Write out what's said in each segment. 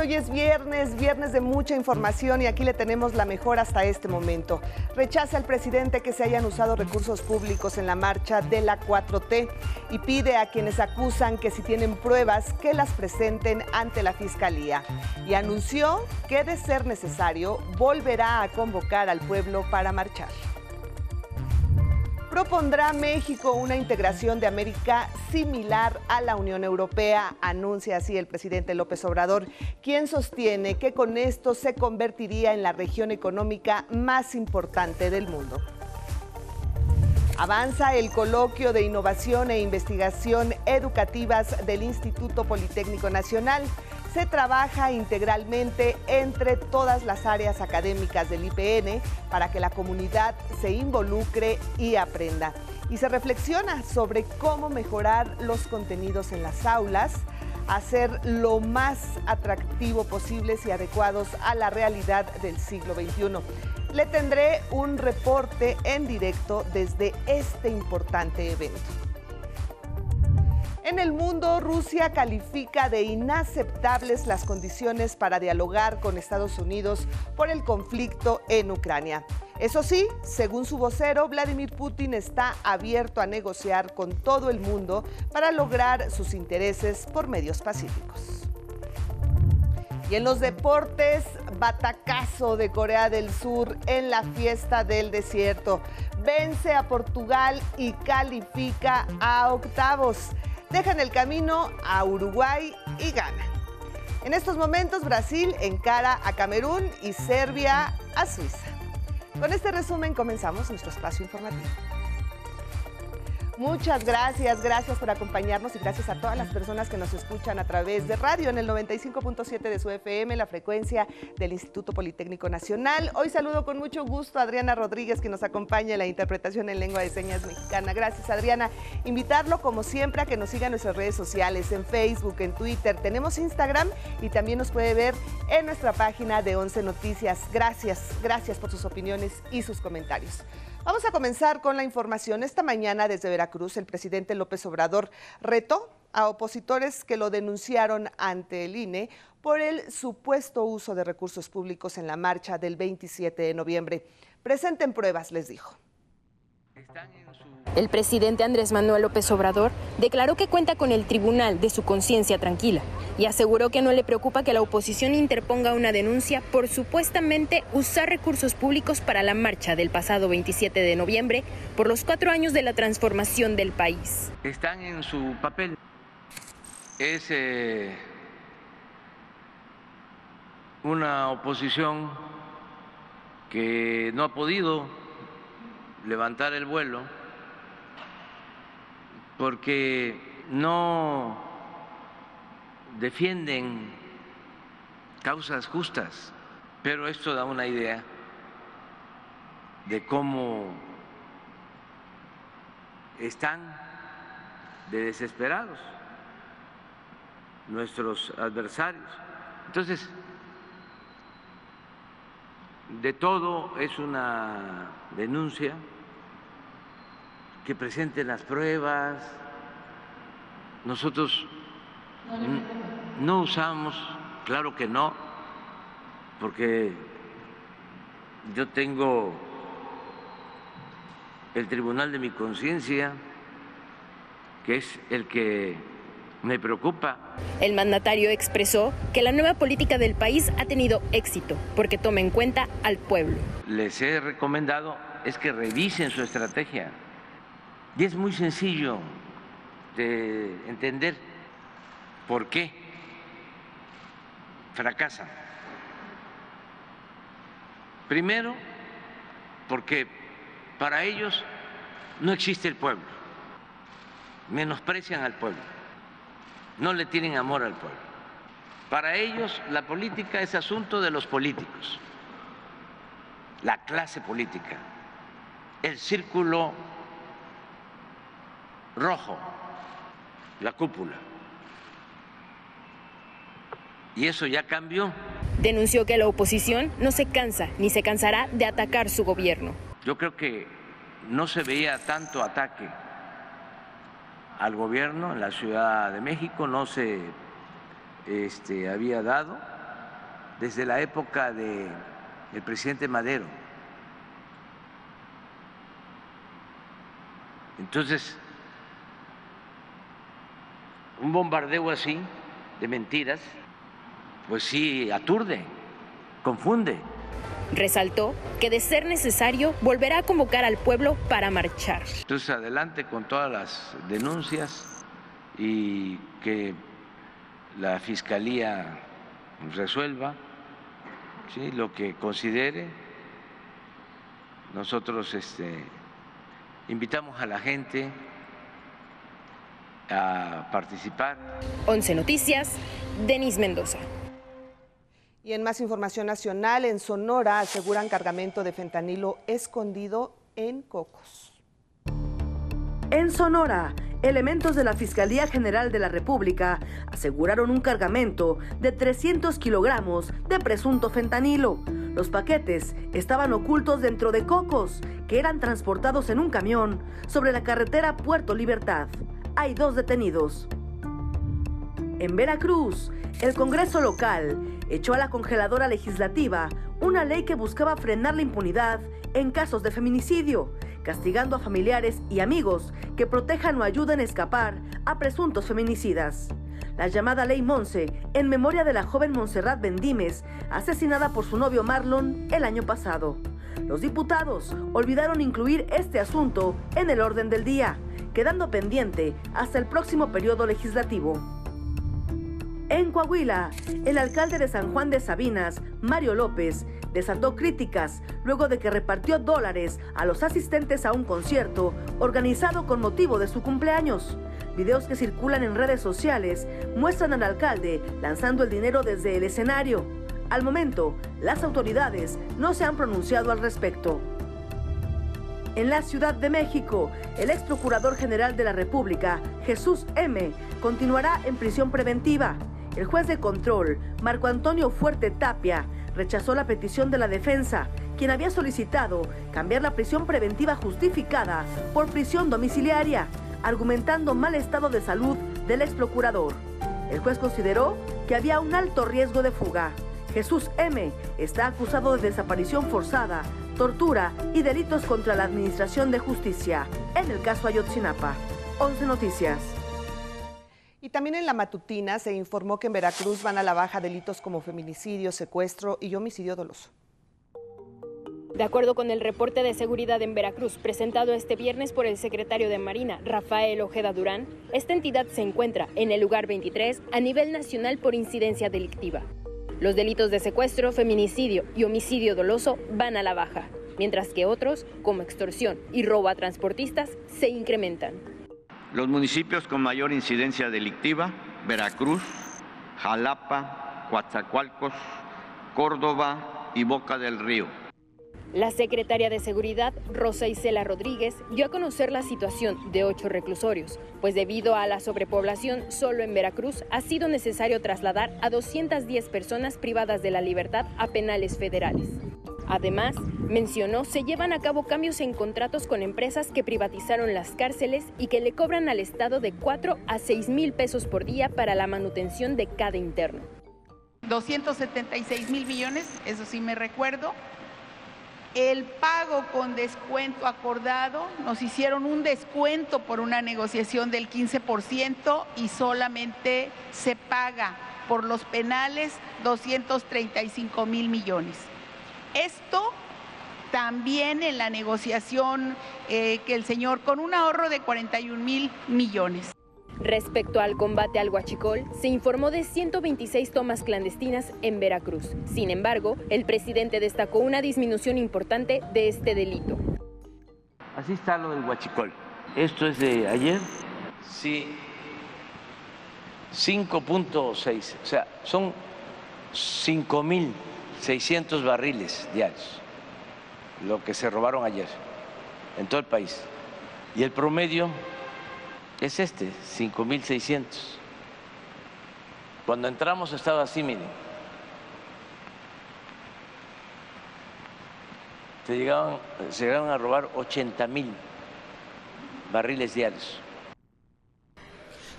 hoy es viernes, viernes de mucha información y aquí le tenemos la mejor hasta este momento. Rechaza al presidente que se hayan usado recursos públicos en la marcha de la 4T y pide a quienes acusan que si tienen pruebas que las presenten ante la Fiscalía. Y anunció que de ser necesario volverá a convocar al pueblo para marchar. Propondrá México una integración de América similar a la Unión Europea, anuncia así el presidente López Obrador, quien sostiene que con esto se convertiría en la región económica más importante del mundo. Avanza el coloquio de innovación e investigación educativas del Instituto Politécnico Nacional se trabaja integralmente entre todas las áreas académicas del IPN para que la comunidad se involucre y aprenda. Y se reflexiona sobre cómo mejorar los contenidos en las aulas, hacer lo más atractivo posibles y adecuados a la realidad del siglo XXI. Le tendré un reporte en directo desde este importante evento. En el mundo, Rusia califica de inaceptables las condiciones para dialogar con Estados Unidos por el conflicto en Ucrania. Eso sí, según su vocero, Vladimir Putin está abierto a negociar con todo el mundo para lograr sus intereses por medios pacíficos. Y en los deportes, batacazo de Corea del Sur en la fiesta del desierto. Vence a Portugal y califica a octavos dejan el camino a Uruguay y gana. En estos momentos Brasil encara a Camerún y Serbia a Suiza. Con este resumen comenzamos nuestro espacio informativo. Muchas gracias, gracias por acompañarnos y gracias a todas las personas que nos escuchan a través de radio en el 95.7 de su FM, la frecuencia del Instituto Politécnico Nacional. Hoy saludo con mucho gusto a Adriana Rodríguez que nos acompaña en la interpretación en lengua de señas mexicana. Gracias Adriana. Invitarlo como siempre a que nos siga en nuestras redes sociales, en Facebook, en Twitter. Tenemos Instagram y también nos puede ver en nuestra página de 11 Noticias. Gracias, gracias por sus opiniones y sus comentarios. Vamos a comenzar con la información. Esta mañana desde Veracruz el presidente López Obrador retó a opositores que lo denunciaron ante el INE por el supuesto uso de recursos públicos en la marcha del 27 de noviembre. Presenten pruebas, les dijo. El presidente Andrés Manuel López Obrador declaró que cuenta con el tribunal de su conciencia tranquila y aseguró que no le preocupa que la oposición interponga una denuncia por supuestamente usar recursos públicos para la marcha del pasado 27 de noviembre por los cuatro años de la transformación del país. Están en su papel. Es eh, una oposición que no ha podido levantar el vuelo porque no defienden causas justas, pero esto da una idea de cómo están de desesperados nuestros adversarios. Entonces, de todo es una denuncia que presenten las pruebas. Nosotros no usamos, claro que no, porque yo tengo el tribunal de mi conciencia, que es el que me preocupa. El mandatario expresó que la nueva política del país ha tenido éxito porque toma en cuenta al pueblo. Les he recomendado es que revisen su estrategia y es muy sencillo de entender por qué fracasan. Primero, porque para ellos no existe el pueblo, menosprecian al pueblo, no le tienen amor al pueblo. Para ellos la política es asunto de los políticos, la clase política, el círculo rojo, la cúpula. Y eso ya cambió. Denunció que la oposición no se cansa ni se cansará de atacar su gobierno. Yo creo que no se veía tanto ataque al gobierno en la Ciudad de México, no se este, había dado desde la época del presidente Madero. Entonces, un bombardeo así de mentiras, pues sí, aturde, confunde. Resaltó que de ser necesario volverá a convocar al pueblo para marchar. Entonces adelante con todas las denuncias y que la Fiscalía resuelva lo que considere. Nosotros este, invitamos a la gente a participar. 11 Noticias, Denis Mendoza. Y en más información nacional, en Sonora aseguran cargamento de fentanilo escondido en cocos. En Sonora, elementos de la Fiscalía General de la República aseguraron un cargamento de 300 kilogramos de presunto fentanilo. Los paquetes estaban ocultos dentro de cocos que eran transportados en un camión sobre la carretera Puerto Libertad. Hay dos detenidos. En Veracruz, el Congreso local echó a la congeladora legislativa una ley que buscaba frenar la impunidad en casos de feminicidio, castigando a familiares y amigos que protejan o ayuden a escapar a presuntos feminicidas. La llamada Ley Monse, en memoria de la joven Montserrat Bendimes, asesinada por su novio Marlon el año pasado. Los diputados olvidaron incluir este asunto en el orden del día, quedando pendiente hasta el próximo periodo legislativo. En Coahuila, el alcalde de San Juan de Sabinas, Mario López, desató críticas luego de que repartió dólares a los asistentes a un concierto organizado con motivo de su cumpleaños. Videos que circulan en redes sociales muestran al alcalde lanzando el dinero desde el escenario. Al momento, las autoridades no se han pronunciado al respecto. En la Ciudad de México, el ex procurador general de la República, Jesús M., continuará en prisión preventiva. El juez de control, Marco Antonio Fuerte Tapia, rechazó la petición de la defensa, quien había solicitado cambiar la prisión preventiva justificada por prisión domiciliaria, argumentando mal estado de salud del ex procurador. El juez consideró que había un alto riesgo de fuga. Jesús M. está acusado de desaparición forzada, tortura y delitos contra la Administración de Justicia, en el caso Ayotzinapa. 11 Noticias. Y también en la matutina se informó que en Veracruz van a la baja delitos como feminicidio, secuestro y homicidio doloso. De acuerdo con el reporte de seguridad en Veracruz presentado este viernes por el secretario de Marina, Rafael Ojeda Durán, esta entidad se encuentra en el lugar 23 a nivel nacional por incidencia delictiva. Los delitos de secuestro, feminicidio y homicidio doloso van a la baja, mientras que otros, como extorsión y robo a transportistas, se incrementan. Los municipios con mayor incidencia delictiva, Veracruz, Jalapa, Coatzacoalcos, Córdoba y Boca del Río. La secretaria de Seguridad, Rosa Isela Rodríguez, dio a conocer la situación de ocho reclusorios, pues debido a la sobrepoblación solo en Veracruz ha sido necesario trasladar a 210 personas privadas de la libertad a penales federales. Además, mencionó se llevan a cabo cambios en contratos con empresas que privatizaron las cárceles y que le cobran al Estado de 4 a 6 mil pesos por día para la manutención de cada interno. 276 mil millones, eso sí me recuerdo. El pago con descuento acordado, nos hicieron un descuento por una negociación del 15% y solamente se paga por los penales 235 mil millones. Esto también en la negociación eh, que el señor, con un ahorro de 41 mil millones. Respecto al combate al huachicol, se informó de 126 tomas clandestinas en Veracruz. Sin embargo, el presidente destacó una disminución importante de este delito. Así está lo del huachicol. Esto es de ayer. Sí, 5.6, o sea, son 5 mil 600 barriles diarios, lo que se robaron ayer en todo el país. Y el promedio es este, 5.600. Cuando entramos estaba así, miren. Se llegaban, se llegaron a robar 80 mil barriles diarios.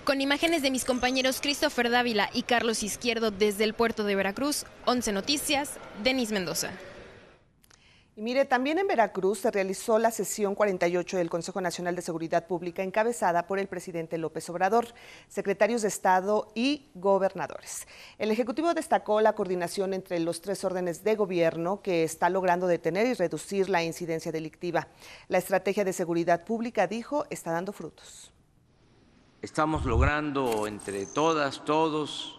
Con imágenes de mis compañeros Christopher Dávila y Carlos Izquierdo desde el puerto de Veracruz, 11 Noticias, Denis Mendoza. Y mire, también en Veracruz se realizó la sesión 48 del Consejo Nacional de Seguridad Pública encabezada por el presidente López Obrador, secretarios de Estado y gobernadores. El Ejecutivo destacó la coordinación entre los tres órdenes de gobierno que está logrando detener y reducir la incidencia delictiva. La estrategia de seguridad pública, dijo, está dando frutos. Estamos logrando entre todas, todos,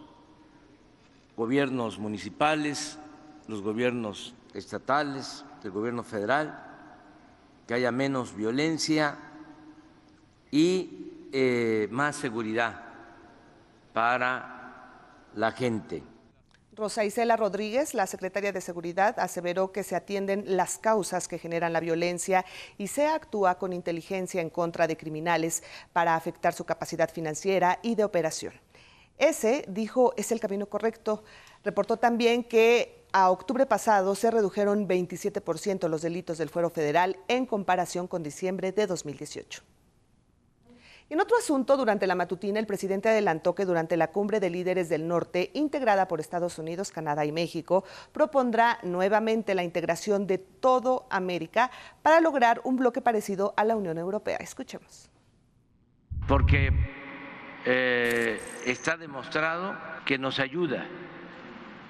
gobiernos municipales, los gobiernos estatales, del gobierno federal, que haya menos violencia y eh, más seguridad para la gente. Rosa Isela Rodríguez, la secretaria de Seguridad, aseveró que se atienden las causas que generan la violencia y se actúa con inteligencia en contra de criminales para afectar su capacidad financiera y de operación. Ese, dijo, es el camino correcto. Reportó también que a octubre pasado se redujeron 27% los delitos del fuero federal en comparación con diciembre de 2018. En otro asunto, durante la matutina, el presidente adelantó que durante la cumbre de líderes del norte, integrada por Estados Unidos, Canadá y México, propondrá nuevamente la integración de todo América para lograr un bloque parecido a la Unión Europea. Escuchemos. Porque eh, está demostrado que nos ayuda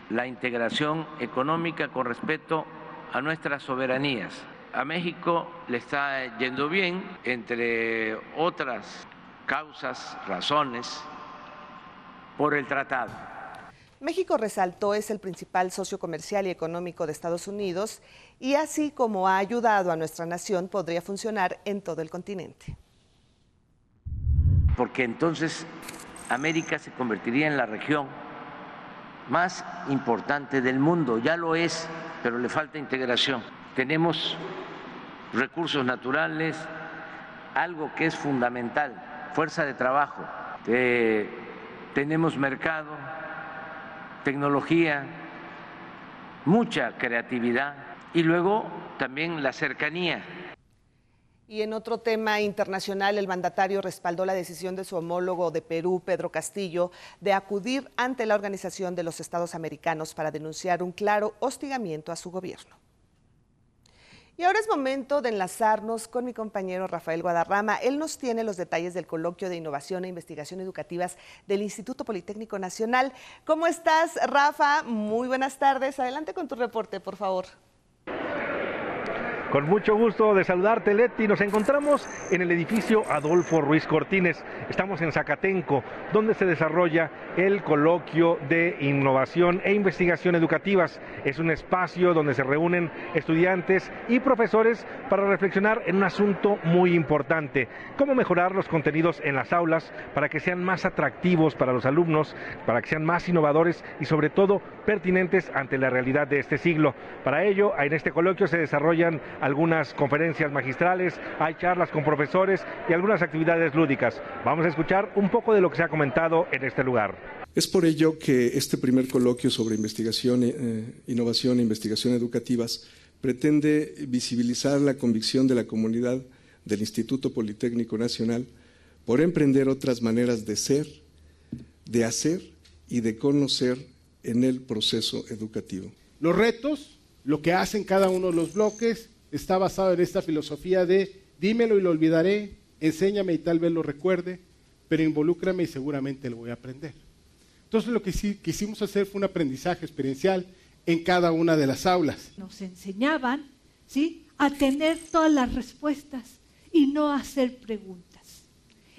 la integración económica con respecto a nuestras soberanías. A México le está yendo bien, entre otras causas, razones, por el tratado. México resaltó es el principal socio comercial y económico de Estados Unidos y así como ha ayudado a nuestra nación podría funcionar en todo el continente. Porque entonces América se convertiría en la región más importante del mundo, ya lo es, pero le falta integración. Tenemos recursos naturales, algo que es fundamental, fuerza de trabajo, eh, tenemos mercado, tecnología, mucha creatividad y luego también la cercanía y en otro tema internacional, el mandatario respaldó la decisión de su homólogo de Perú, Pedro Castillo, de acudir ante la Organización de los Estados Americanos para denunciar un claro hostigamiento a su gobierno. Y ahora es momento de enlazarnos con mi compañero Rafael Guadarrama. Él nos tiene los detalles del coloquio de innovación e investigación educativas del Instituto Politécnico Nacional. ¿Cómo estás, Rafa? Muy buenas tardes. Adelante con tu reporte, por favor. Con mucho gusto de saludarte, Leti. Nos encontramos en el edificio Adolfo Ruiz Cortines. Estamos en Zacatenco, donde se desarrolla el coloquio de innovación e investigación educativas. Es un espacio donde se reúnen estudiantes y profesores para reflexionar en un asunto muy importante. Cómo mejorar los contenidos en las aulas para que sean más atractivos para los alumnos, para que sean más innovadores y sobre todo pertinentes ante la realidad de este siglo. Para ello, en este coloquio se desarrollan algunas conferencias magistrales, hay charlas con profesores y algunas actividades lúdicas. Vamos a escuchar un poco de lo que se ha comentado en este lugar. Es por ello que este primer coloquio sobre investigación, eh, innovación e investigación educativas pretende visibilizar la convicción de la comunidad del Instituto Politécnico Nacional por emprender otras maneras de ser, de hacer y de conocer en el proceso educativo. Los retos, lo que hacen cada uno de los bloques, está basado en esta filosofía de dímelo y lo olvidaré, enséñame y tal vez lo recuerde, pero involúcrame y seguramente lo voy a aprender. Entonces lo que quisimos hacer fue un aprendizaje experiencial en cada una de las aulas. Nos enseñaban ¿sí? a tener todas las respuestas y no hacer preguntas.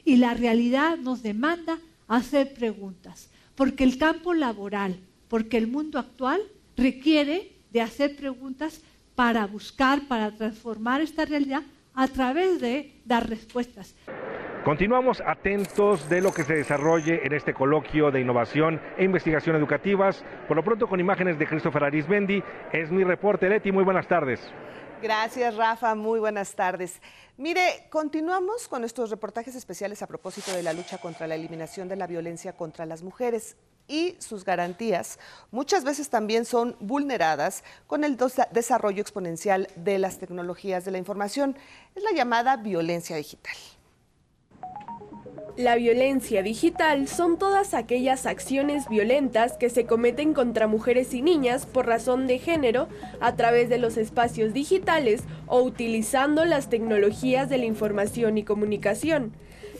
Y la realidad nos demanda hacer preguntas, porque el campo laboral, porque el mundo actual requiere de hacer preguntas para buscar, para transformar esta realidad a través de dar respuestas. Continuamos atentos de lo que se desarrolle en este coloquio de innovación e investigación educativas. Por lo pronto con imágenes de Christopher Arismendi. Es mi reporte, Leti. Muy buenas tardes. Gracias, Rafa. Muy buenas tardes. Mire, continuamos con nuestros reportajes especiales a propósito de la lucha contra la eliminación de la violencia contra las mujeres y sus garantías muchas veces también son vulneradas con el desarrollo exponencial de las tecnologías de la información. Es la llamada violencia digital. La violencia digital son todas aquellas acciones violentas que se cometen contra mujeres y niñas por razón de género a través de los espacios digitales o utilizando las tecnologías de la información y comunicación.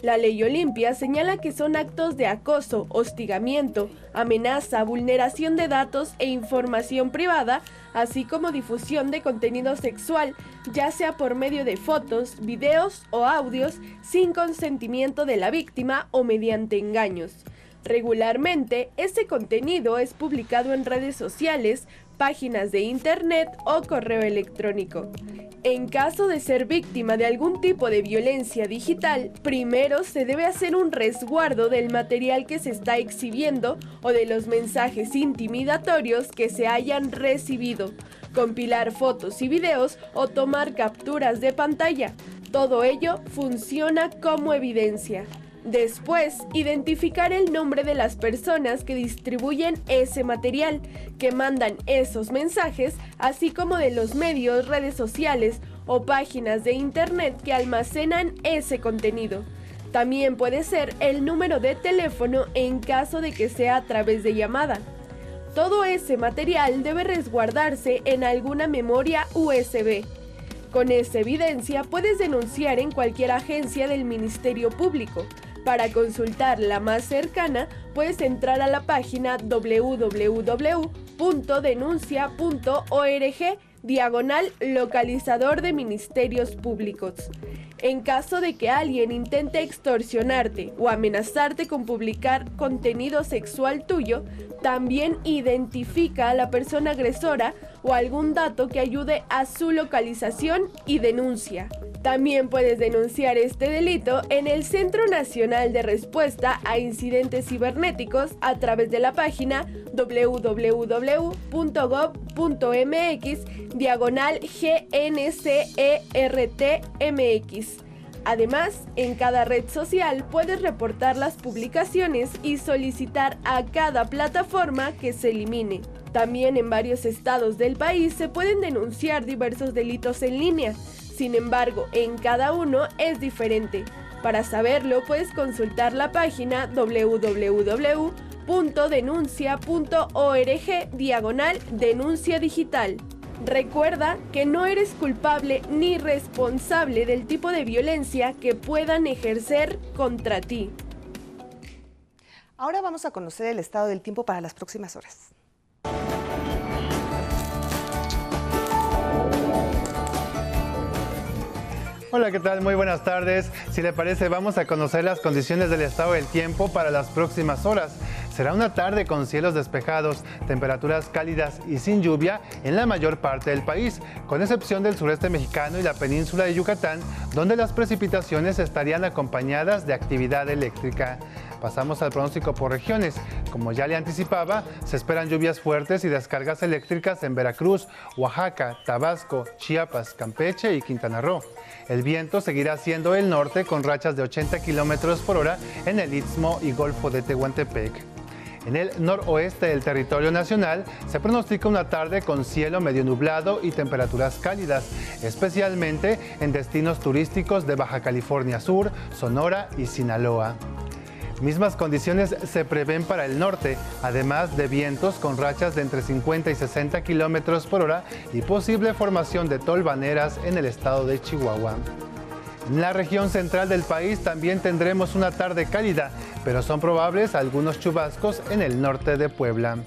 La ley Olimpia señala que son actos de acoso, hostigamiento, amenaza, vulneración de datos e información privada, así como difusión de contenido sexual, ya sea por medio de fotos, videos o audios, sin consentimiento de la víctima o mediante engaños. Regularmente, este contenido es publicado en redes sociales, páginas de internet o correo electrónico. En caso de ser víctima de algún tipo de violencia digital, primero se debe hacer un resguardo del material que se está exhibiendo o de los mensajes intimidatorios que se hayan recibido, compilar fotos y videos o tomar capturas de pantalla. Todo ello funciona como evidencia. Después, identificar el nombre de las personas que distribuyen ese material, que mandan esos mensajes, así como de los medios, redes sociales o páginas de internet que almacenan ese contenido. También puede ser el número de teléfono en caso de que sea a través de llamada. Todo ese material debe resguardarse en alguna memoria USB. Con esa evidencia puedes denunciar en cualquier agencia del Ministerio Público, para consultar la más cercana, puedes entrar a la página www.denuncia.org diagonal localizador de ministerios públicos. En caso de que alguien intente extorsionarte o amenazarte con publicar contenido sexual tuyo, también identifica a la persona agresora o algún dato que ayude a su localización y denuncia. También puedes denunciar este delito en el Centro Nacional de Respuesta a Incidentes Cibernéticos a través de la página www.gov.mx diagonal GNCERTMX. Además, en cada red social puedes reportar las publicaciones y solicitar a cada plataforma que se elimine. También en varios estados del país se pueden denunciar diversos delitos en línea sin embargo, en cada uno es diferente. Para saberlo, puedes consultar la página www.denuncia.org diagonal denuncia digital. Recuerda que no eres culpable ni responsable del tipo de violencia que puedan ejercer contra ti. Ahora vamos a conocer el estado del tiempo para las próximas horas. Hola, ¿qué tal? Muy buenas tardes. Si le parece, vamos a conocer las condiciones del estado del tiempo para las próximas horas. Será una tarde con cielos despejados, temperaturas cálidas y sin lluvia en la mayor parte del país, con excepción del sureste mexicano y la península de Yucatán, donde las precipitaciones estarían acompañadas de actividad eléctrica. Pasamos al pronóstico por regiones. Como ya le anticipaba, se esperan lluvias fuertes y descargas eléctricas en Veracruz, Oaxaca, Tabasco, Chiapas, Campeche y Quintana Roo. El viento seguirá siendo el norte con rachas de 80 kilómetros por hora en el Istmo y Golfo de Tehuantepec. En el noroeste del territorio nacional se pronostica una tarde con cielo medio nublado y temperaturas cálidas, especialmente en destinos turísticos de Baja California Sur, Sonora y Sinaloa. Mismas condiciones se prevén para el norte, además de vientos con rachas de entre 50 y 60 kilómetros por hora y posible formación de tolvaneras en el estado de Chihuahua. En la región central del país también tendremos una tarde cálida, pero son probables algunos chubascos en el norte de Puebla.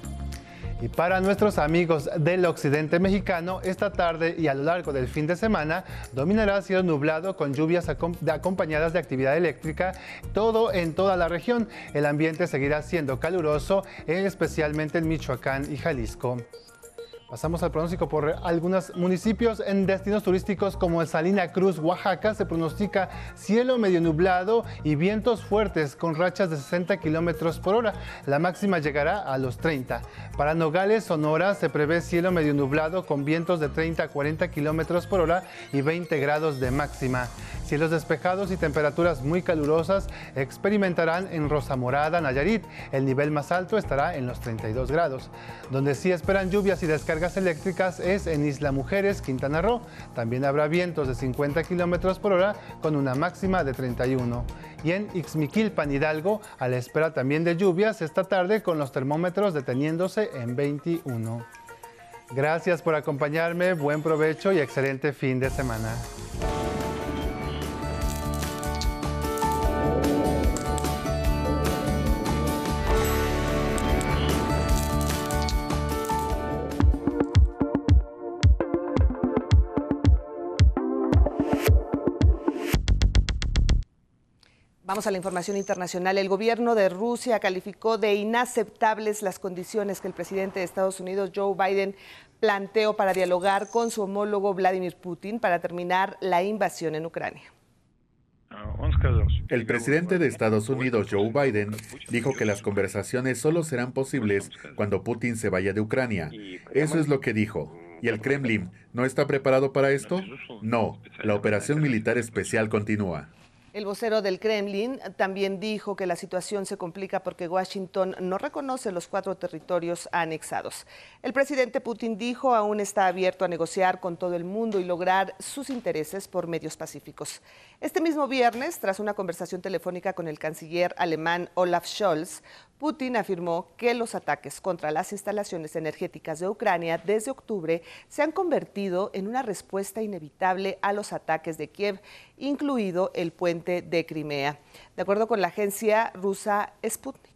Y para nuestros amigos del occidente mexicano, esta tarde y a lo largo del fin de semana dominará cielo nublado con lluvias acompañadas de actividad eléctrica, todo en toda la región. El ambiente seguirá siendo caluroso, especialmente en Michoacán y Jalisco. Pasamos al pronóstico por algunos municipios en destinos turísticos como Salina Cruz, Oaxaca. Se pronostica cielo medio nublado y vientos fuertes con rachas de 60 kilómetros por hora. La máxima llegará a los 30. Para Nogales, Sonora, se prevé cielo medio nublado con vientos de 30 a 40 kilómetros por hora y 20 grados de máxima. Cielos despejados y temperaturas muy calurosas experimentarán en Rosa Morada, Nayarit. El nivel más alto estará en los 32 grados. Donde sí esperan lluvias y descargas descargas eléctricas es en Isla Mujeres, Quintana Roo. También habrá vientos de 50 kilómetros por hora con una máxima de 31. Y en Ixmiquilpan, Hidalgo, a la espera también de lluvias esta tarde con los termómetros deteniéndose en 21. Gracias por acompañarme, buen provecho y excelente fin de semana. Vamos a la información internacional. El gobierno de Rusia calificó de inaceptables las condiciones que el presidente de Estados Unidos, Joe Biden, planteó para dialogar con su homólogo Vladimir Putin para terminar la invasión en Ucrania. El presidente de Estados Unidos, Joe Biden, dijo que las conversaciones solo serán posibles cuando Putin se vaya de Ucrania. Eso es lo que dijo. ¿Y el Kremlin no está preparado para esto? No, la operación militar especial continúa. El vocero del Kremlin también dijo que la situación se complica porque Washington no reconoce los cuatro territorios anexados. El presidente Putin dijo aún está abierto a negociar con todo el mundo y lograr sus intereses por medios pacíficos. Este mismo viernes, tras una conversación telefónica con el canciller alemán Olaf Scholz, Putin afirmó que los ataques contra las instalaciones energéticas de Ucrania desde octubre se han convertido en una respuesta inevitable a los ataques de Kiev, incluido el puente de Crimea, de acuerdo con la agencia rusa Sputnik.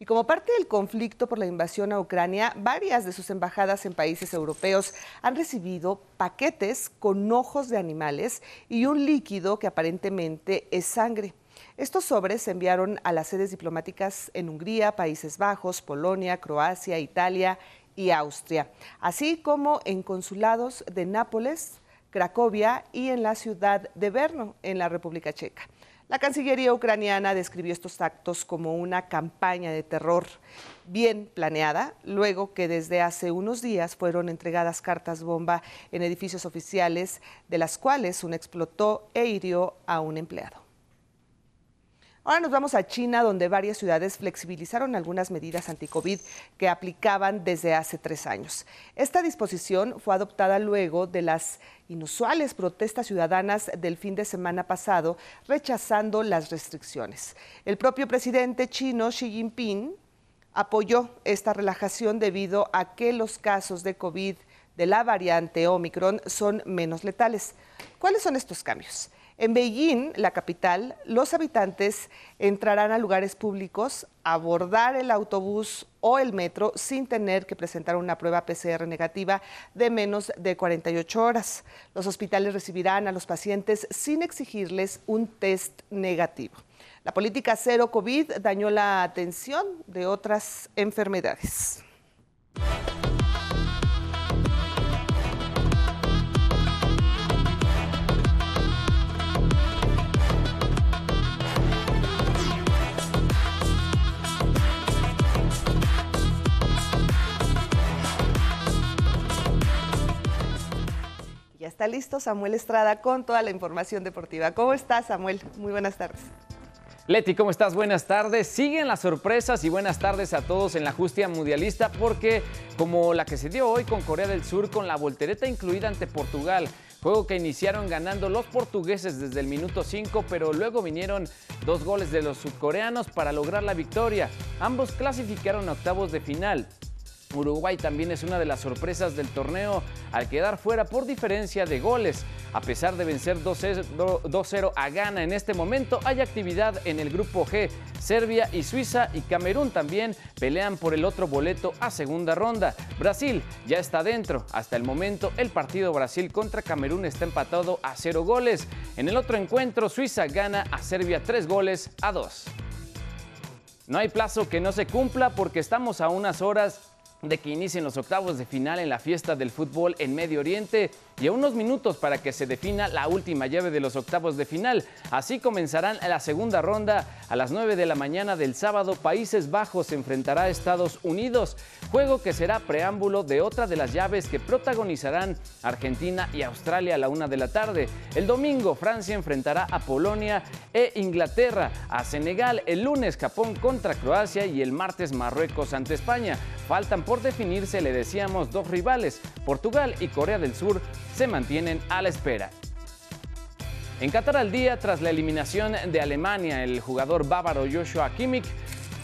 Y como parte del conflicto por la invasión a Ucrania, varias de sus embajadas en países europeos han recibido paquetes con ojos de animales y un líquido que aparentemente es sangre. Estos sobres se enviaron a las sedes diplomáticas en Hungría, Países Bajos, Polonia, Croacia, Italia y Austria, así como en consulados de Nápoles, Cracovia y en la ciudad de Brno, en la República Checa. La Cancillería ucraniana describió estos actos como una campaña de terror bien planeada, luego que desde hace unos días fueron entregadas cartas bomba en edificios oficiales, de las cuales una explotó e hirió a un empleado. Ahora nos vamos a China, donde varias ciudades flexibilizaron algunas medidas anti-COVID que aplicaban desde hace tres años. Esta disposición fue adoptada luego de las inusuales protestas ciudadanas del fin de semana pasado, rechazando las restricciones. El propio presidente chino Xi Jinping apoyó esta relajación debido a que los casos de COVID de la variante Omicron son menos letales. ¿Cuáles son estos cambios? En Beijing, la capital, los habitantes entrarán a lugares públicos, abordar el autobús o el metro sin tener que presentar una prueba PCR negativa de menos de 48 horas. Los hospitales recibirán a los pacientes sin exigirles un test negativo. La política cero COVID dañó la atención de otras enfermedades. Está listo Samuel Estrada con toda la información deportiva. ¿Cómo estás, Samuel? Muy buenas tardes. Leti, ¿cómo estás? Buenas tardes. Siguen las sorpresas y buenas tardes a todos en la justicia mundialista porque como la que se dio hoy con Corea del Sur con la voltereta incluida ante Portugal, juego que iniciaron ganando los portugueses desde el minuto 5, pero luego vinieron dos goles de los sudcoreanos para lograr la victoria. Ambos clasificaron a octavos de final. Uruguay también es una de las sorpresas del torneo al quedar fuera por diferencia de goles. A pesar de vencer 2-0 a Ghana en este momento, hay actividad en el grupo G. Serbia y Suiza y Camerún también pelean por el otro boleto a segunda ronda. Brasil ya está dentro. Hasta el momento, el partido Brasil contra Camerún está empatado a 0 goles. En el otro encuentro, Suiza gana a Serbia 3 goles a 2. No hay plazo que no se cumpla porque estamos a unas horas de que inicien los octavos de final en la fiesta del fútbol en Medio Oriente y a unos minutos para que se defina la última llave de los octavos de final. Así comenzarán la segunda ronda a las 9 de la mañana del sábado. Países Bajos se enfrentará a Estados Unidos, juego que será preámbulo de otra de las llaves que protagonizarán Argentina y Australia a la una de la tarde. El domingo Francia enfrentará a Polonia e Inglaterra, a Senegal el lunes Japón contra Croacia y el martes Marruecos ante España. Faltan por definirse, le decíamos, dos rivales. Portugal y Corea del Sur se mantienen a la espera. En Qatar al día, tras la eliminación de Alemania, el jugador bávaro Joshua Kimmich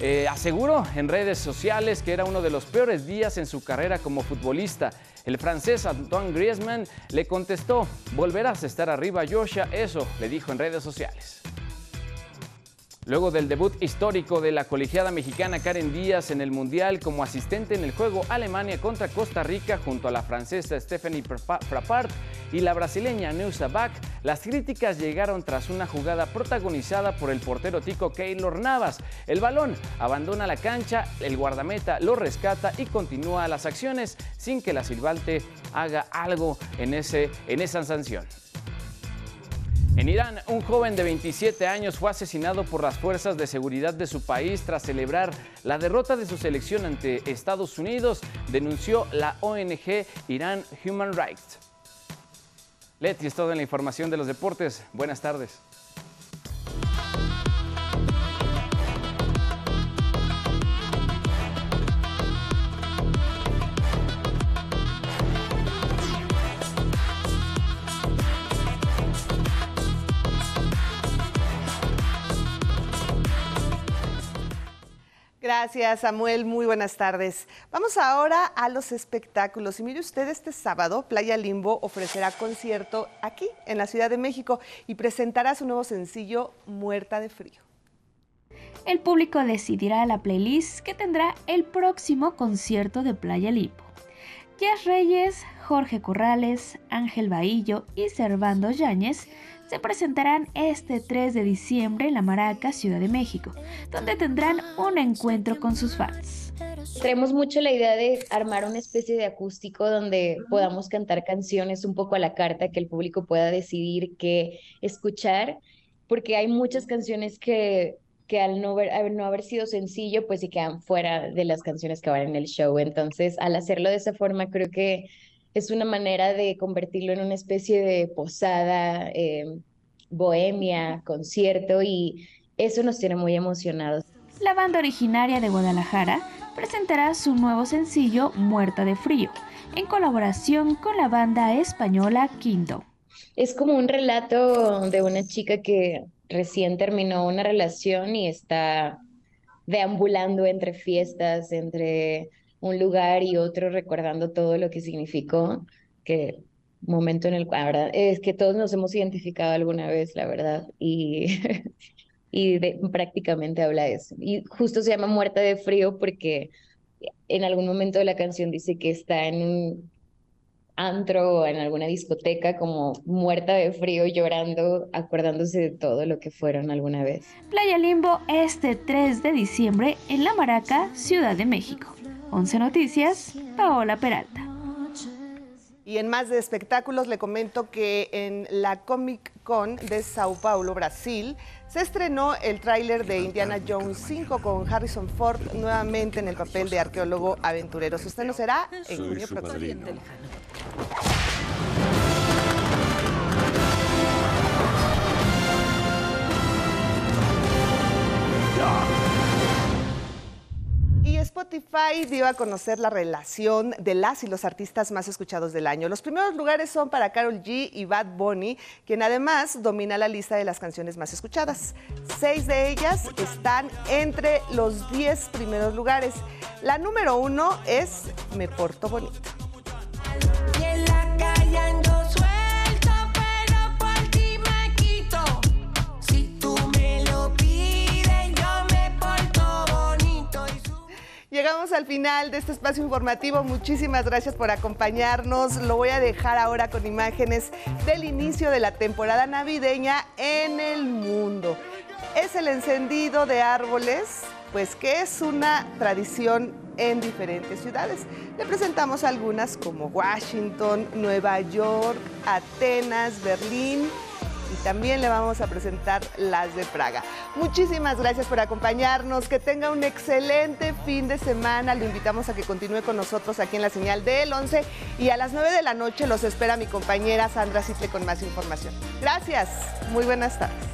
eh, aseguró en redes sociales que era uno de los peores días en su carrera como futbolista. El francés Antoine Griezmann le contestó, volverás a estar arriba Joshua, eso le dijo en redes sociales. Luego del debut histórico de la colegiada mexicana Karen Díaz en el Mundial como asistente en el juego Alemania contra Costa Rica junto a la francesa Stephanie Frappart y la brasileña Neusa Bach, las críticas llegaron tras una jugada protagonizada por el portero tico Keylor Navas. El balón abandona la cancha, el guardameta lo rescata y continúa las acciones sin que la silbante haga algo en, ese, en esa sanción. En Irán, un joven de 27 años fue asesinado por las fuerzas de seguridad de su país tras celebrar la derrota de su selección ante Estados Unidos, denunció la ONG Irán Human Rights. Leti es toda la información de los deportes. Buenas tardes. Gracias, Samuel. Muy buenas tardes. Vamos ahora a los espectáculos. Y mire usted, este sábado, Playa Limbo ofrecerá concierto aquí, en la Ciudad de México, y presentará su nuevo sencillo, Muerta de Frío. El público decidirá la playlist que tendrá el próximo concierto de Playa Limbo. Jazz Reyes, Jorge Corrales, Ángel Bahillo y Servando Yáñez se presentarán este 3 de diciembre en la Maraca, Ciudad de México, donde tendrán un encuentro con sus fans. Tenemos mucho la idea de armar una especie de acústico donde podamos cantar canciones un poco a la carta, que el público pueda decidir qué escuchar, porque hay muchas canciones que, que al no, no haber sido sencillo, pues se quedan fuera de las canciones que van en el show. Entonces, al hacerlo de esa forma, creo que es una manera de convertirlo en una especie de posada, eh, bohemia, concierto y eso nos tiene muy emocionados. La banda originaria de Guadalajara presentará su nuevo sencillo Muerta de Frío, en colaboración con la banda española Quinto. Es como un relato de una chica que recién terminó una relación y está deambulando entre fiestas, entre un lugar y otro recordando todo lo que significó, que momento en el cual, es que todos nos hemos identificado alguna vez, la verdad, y, y prácticamente habla de eso. Y justo se llama Muerta de Frío porque en algún momento de la canción dice que está en un antro o en alguna discoteca como muerta de frío llorando, acordándose de todo lo que fueron alguna vez. Playa Limbo este 3 de diciembre en La Maraca, Ciudad de México. 11 Noticias, Paola Peralta. Y en más de espectáculos le comento que en la Comic Con de Sao Paulo, Brasil, se estrenó el tráiler de Indiana Jones 5 con Harrison Ford nuevamente en el papel de arqueólogo aventurero. Su estreno será en junio próximo. Spotify dio a conocer la relación de las y los artistas más escuchados del año. Los primeros lugares son para Carol G y Bad Bunny, quien además domina la lista de las canciones más escuchadas. Seis de ellas están entre los diez primeros lugares. La número uno es Me Porto Bonito. Llegamos al final de este espacio informativo. Muchísimas gracias por acompañarnos. Lo voy a dejar ahora con imágenes del inicio de la temporada navideña en el mundo. es el encendido de árboles, pues que es una tradición en diferentes ciudades. Le presentamos algunas como Washington, Nueva York, Atenas, Berlín, y también le vamos a presentar las de Praga. Muchísimas gracias por acompañarnos, que tenga un excelente fin de semana, lo invitamos a que continúe con nosotros aquí en la señal del 11 y a las 9 de la noche los espera mi compañera Sandra Citle con más información. Gracias, muy buenas tardes.